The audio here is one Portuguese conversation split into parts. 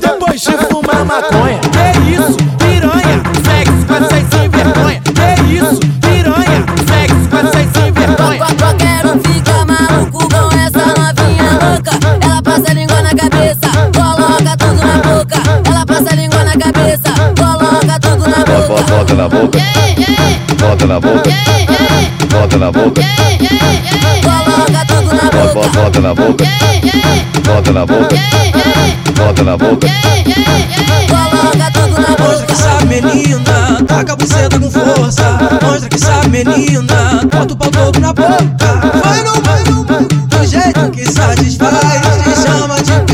depois de fumar maconha. Que isso, piranha, sexo com essas cabeça, coloca tudo na boca. bota na boca. Bota na boca. Bota na boca. Coloca tudo na boca. bota, na boca. Bota na boca. Bota na boca. Coloca tudo na Mostra que boca. sabe, menina, taca a buceta com força. Mostra que sabe, menina, bota o pau todo na boca. Vai no, vai no, do jeito que satisfaz. Te chama de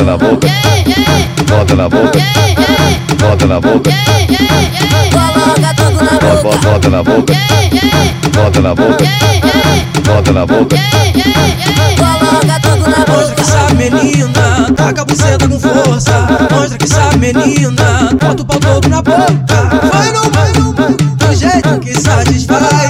Bota, boca. na boca. Bota na boca. Bota na boca. Coloca tudo na boca. bota, na boca. Bota na boca. Bota na boca. Coloca tudo na Mostra que boca. sabe, menina, taca a buceta com força. Mostra que sabe, menina, bota o pau todo na boca. Vai no, vai no, do jeito que satisfaz.